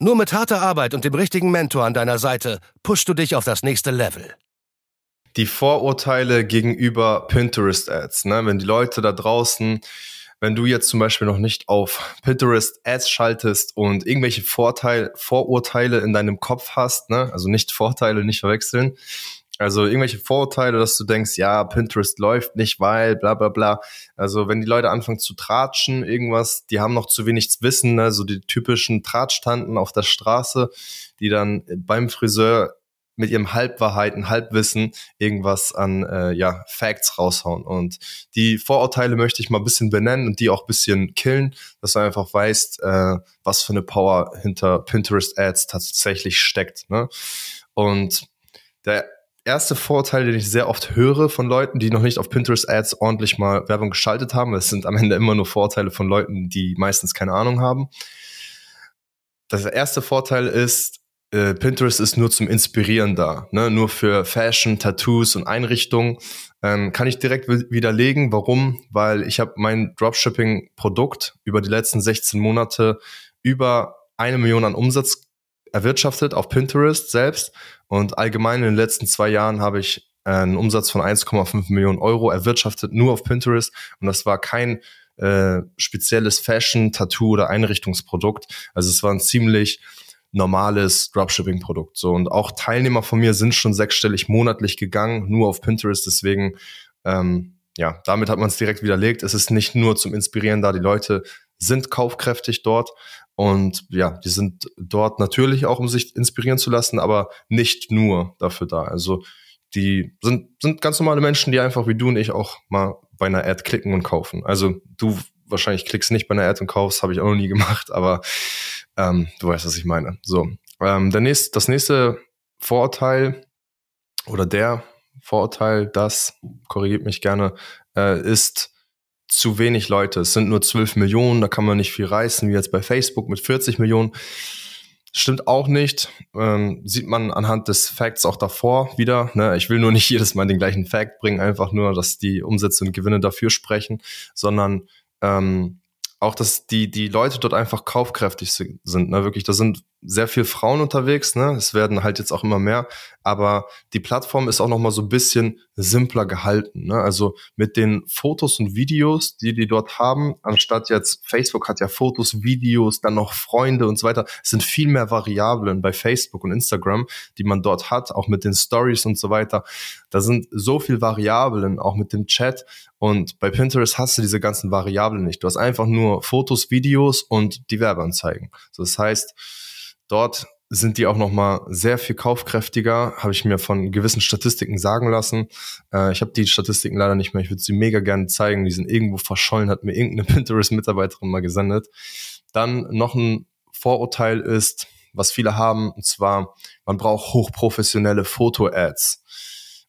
Nur mit harter Arbeit und dem richtigen Mentor an deiner Seite pushst du dich auf das nächste Level. Die Vorurteile gegenüber Pinterest-Ads, ne? wenn die Leute da draußen, wenn du jetzt zum Beispiel noch nicht auf Pinterest Ads schaltest und irgendwelche Vorteil, Vorurteile in deinem Kopf hast, ne? also nicht Vorteile, nicht verwechseln, also irgendwelche Vorurteile, dass du denkst, ja, Pinterest läuft nicht, weil bla bla bla. Also wenn die Leute anfangen zu tratschen, irgendwas, die haben noch zu wenig Wissen, ne? so die typischen Tratschtanten auf der Straße, die dann beim Friseur mit ihrem Halbwahrheiten, Halbwissen irgendwas an äh, ja, Facts raushauen. Und die Vorurteile möchte ich mal ein bisschen benennen und die auch ein bisschen killen, dass du einfach weißt, äh, was für eine Power hinter Pinterest-Ads tatsächlich steckt. Ne? Und der erste Vorteil, den ich sehr oft höre von Leuten, die noch nicht auf Pinterest Ads ordentlich mal Werbung geschaltet haben. Es sind am Ende immer nur Vorteile von Leuten, die meistens keine Ahnung haben. Das erste Vorteil ist, äh, Pinterest ist nur zum Inspirieren da, ne? nur für Fashion, Tattoos und Einrichtungen. Ähm, kann ich direkt widerlegen. Warum? Weil ich habe mein Dropshipping-Produkt über die letzten 16 Monate über eine Million an Umsatz erwirtschaftet auf Pinterest selbst und allgemein in den letzten zwei Jahren habe ich einen Umsatz von 1,5 Millionen Euro erwirtschaftet, nur auf Pinterest. Und das war kein äh, spezielles Fashion, Tattoo oder Einrichtungsprodukt. Also es war ein ziemlich normales Dropshipping-Produkt. So und auch Teilnehmer von mir sind schon sechsstellig monatlich gegangen, nur auf Pinterest. Deswegen ähm, ja, damit hat man es direkt widerlegt. Es ist nicht nur zum Inspirieren da. Die Leute sind kaufkräftig dort und ja, die sind dort natürlich auch, um sich inspirieren zu lassen, aber nicht nur dafür da. Also die sind, sind ganz normale Menschen, die einfach wie du und ich auch mal bei einer Ad klicken und kaufen. Also du wahrscheinlich klickst nicht bei einer Ad und kaufst, habe ich auch noch nie gemacht, aber ähm, du weißt, was ich meine. So, ähm, der nächste, das nächste Vorurteil oder der Vorurteil, das korrigiert mich gerne, äh, ist zu wenig Leute. Es sind nur 12 Millionen, da kann man nicht viel reißen, wie jetzt bei Facebook mit 40 Millionen. Stimmt auch nicht. Ähm, sieht man anhand des Facts auch davor wieder. Ne? Ich will nur nicht jedes Mal den gleichen Fact bringen, einfach nur, dass die Umsätze und Gewinne dafür sprechen, sondern ähm, auch, dass die, die Leute dort einfach kaufkräftig sind. Ne? Wirklich, da sind sehr viel Frauen unterwegs, ne? Es werden halt jetzt auch immer mehr, aber die Plattform ist auch noch mal so ein bisschen simpler gehalten, ne? Also mit den Fotos und Videos, die die dort haben, anstatt jetzt Facebook hat ja Fotos, Videos, dann noch Freunde und so weiter, es sind viel mehr Variablen bei Facebook und Instagram, die man dort hat, auch mit den Stories und so weiter. Da sind so viel Variablen, auch mit dem Chat und bei Pinterest hast du diese ganzen Variablen nicht. Du hast einfach nur Fotos, Videos und die Werbeanzeigen. So, das heißt, Dort sind die auch noch mal sehr viel kaufkräftiger, habe ich mir von gewissen Statistiken sagen lassen. Äh, ich habe die Statistiken leider nicht mehr. Ich würde sie mega gerne zeigen. Die sind irgendwo verschollen, hat mir irgendeine Pinterest-Mitarbeiterin mal gesendet. Dann noch ein Vorurteil ist, was viele haben, und zwar, man braucht hochprofessionelle Foto-Ads,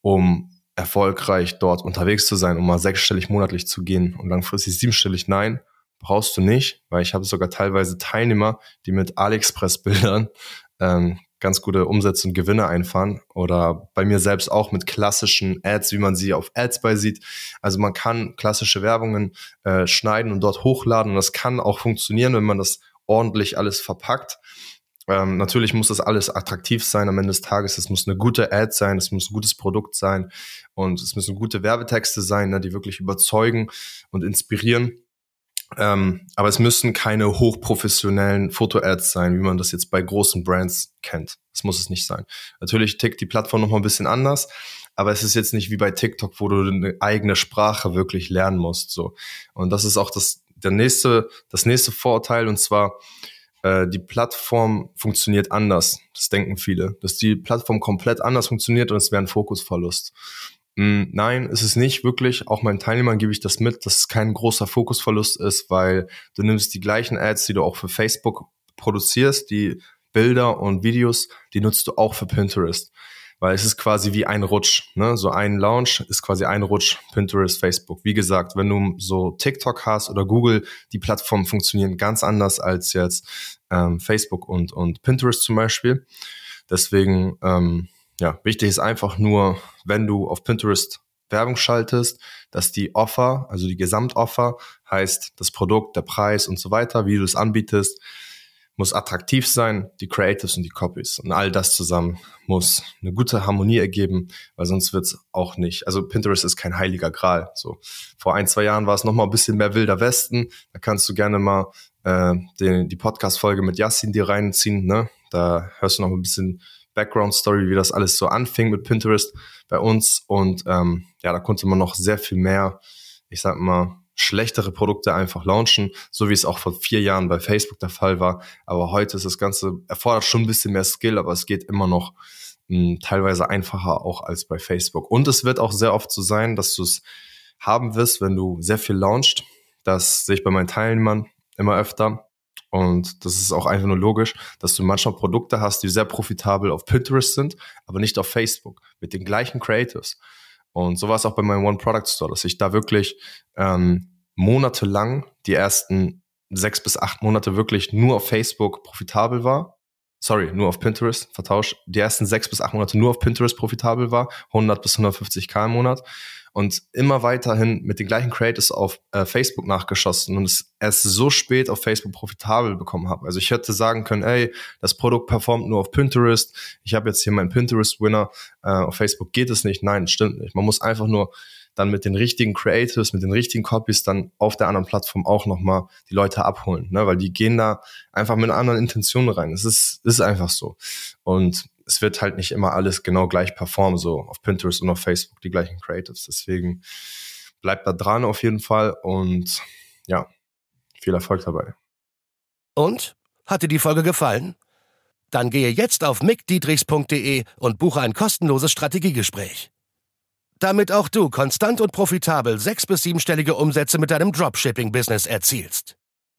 um erfolgreich dort unterwegs zu sein, um mal sechsstellig monatlich zu gehen und langfristig siebenstellig. Nein, brauchst du nicht, weil ich habe sogar teilweise Teilnehmer, die mit AliExpress-Bildern ähm, ganz gute Umsätze und Gewinne einfahren oder bei mir selbst auch mit klassischen Ads, wie man sie auf Ads bei sieht. Also man kann klassische Werbungen äh, schneiden und dort hochladen und das kann auch funktionieren, wenn man das ordentlich alles verpackt. Ähm, natürlich muss das alles attraktiv sein am Ende des Tages. Es muss eine gute Ad sein, es muss ein gutes Produkt sein und es müssen gute Werbetexte sein, ne, die wirklich überzeugen und inspirieren. Ähm, aber es müssen keine hochprofessionellen Foto-Ads sein, wie man das jetzt bei großen Brands kennt. Das muss es nicht sein. Natürlich tickt die Plattform noch mal ein bisschen anders, aber es ist jetzt nicht wie bei TikTok, wo du eine eigene Sprache wirklich lernen musst. So und das ist auch das der nächste das nächste Vorurteil und zwar äh, die Plattform funktioniert anders. Das denken viele, dass die Plattform komplett anders funktioniert und es wäre ein Fokusverlust. Mm, nein, ist es nicht wirklich. Auch meinen Teilnehmern gebe ich das mit, dass es kein großer Fokusverlust ist, weil du nimmst die gleichen Ads, die du auch für Facebook produzierst, die Bilder und Videos, die nutzt du auch für Pinterest. Weil es ist quasi wie ein Rutsch. Ne? So ein Launch ist quasi ein Rutsch Pinterest, Facebook. Wie gesagt, wenn du so TikTok hast oder Google, die Plattformen funktionieren ganz anders als jetzt ähm, Facebook und, und Pinterest zum Beispiel. Deswegen, ähm, ja, wichtig ist einfach nur, wenn du auf Pinterest Werbung schaltest, dass die Offer, also die Gesamtoffer, heißt das Produkt, der Preis und so weiter, wie du es anbietest, muss attraktiv sein, die Creatives und die Copies. Und all das zusammen muss eine gute Harmonie ergeben, weil sonst wird's auch nicht. Also Pinterest ist kein heiliger Gral. So vor ein, zwei Jahren war es noch mal ein bisschen mehr wilder Westen. Da kannst du gerne mal äh, den, die Podcast-Folge mit Yassin dir reinziehen. Ne? Da hörst du noch ein bisschen Background-Story, wie das alles so anfing mit Pinterest bei uns. Und ähm, ja, da konnte man noch sehr viel mehr, ich sag mal, schlechtere Produkte einfach launchen, so wie es auch vor vier Jahren bei Facebook der Fall war. Aber heute ist das Ganze, erfordert schon ein bisschen mehr Skill, aber es geht immer noch mh, hm, teilweise einfacher auch als bei Facebook. Und es wird auch sehr oft so sein, dass du es haben wirst, wenn du sehr viel launchst. Das sehe ich bei meinen Teilnehmern immer öfter. Und das ist auch einfach nur logisch, dass du manchmal Produkte hast, die sehr profitabel auf Pinterest sind, aber nicht auf Facebook, mit den gleichen Creatives. Und so war es auch bei meinem One Product Store, dass ich da wirklich ähm, monatelang die ersten sechs bis acht Monate wirklich nur auf Facebook profitabel war. Sorry, nur auf Pinterest, vertauscht. Die ersten sechs bis acht Monate nur auf Pinterest profitabel war, 100 bis 150 K im Monat und immer weiterhin mit den gleichen Creators auf äh, Facebook nachgeschossen und es erst so spät auf Facebook profitabel bekommen habe. Also ich hätte sagen können, ey, das Produkt performt nur auf Pinterest. Ich habe jetzt hier meinen Pinterest-Winner. Äh, auf Facebook geht es nicht. Nein, stimmt nicht. Man muss einfach nur dann mit den richtigen Creatives, mit den richtigen Copies dann auf der anderen Plattform auch nochmal die Leute abholen, ne? weil die gehen da einfach mit anderen Intention rein. Es ist, ist einfach so. Und es wird halt nicht immer alles genau gleich performen, so auf Pinterest und auf Facebook die gleichen Creatives. Deswegen bleibt da dran auf jeden Fall und ja, viel Erfolg dabei. Und? Hat dir die Folge gefallen? Dann gehe jetzt auf mickdietrichs.de und buche ein kostenloses Strategiegespräch. Damit auch du konstant und profitabel sechs- bis siebenstellige Umsätze mit deinem Dropshipping-Business erzielst.